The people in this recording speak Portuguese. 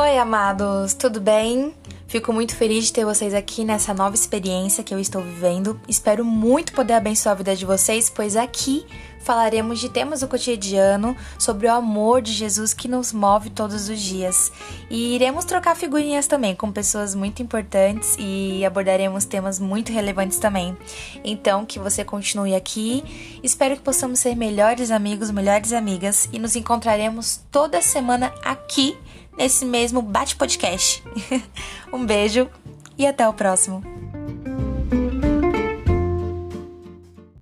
Oi, amados, tudo bem? Fico muito feliz de ter vocês aqui nessa nova experiência que eu estou vivendo. Espero muito poder abençoar a vida de vocês, pois aqui falaremos de temas do cotidiano, sobre o amor de Jesus que nos move todos os dias. E iremos trocar figurinhas também com pessoas muito importantes e abordaremos temas muito relevantes também. Então, que você continue aqui. Espero que possamos ser melhores amigos, melhores amigas e nos encontraremos toda semana aqui nesse mesmo Bate Podcast. um beijo e até o próximo.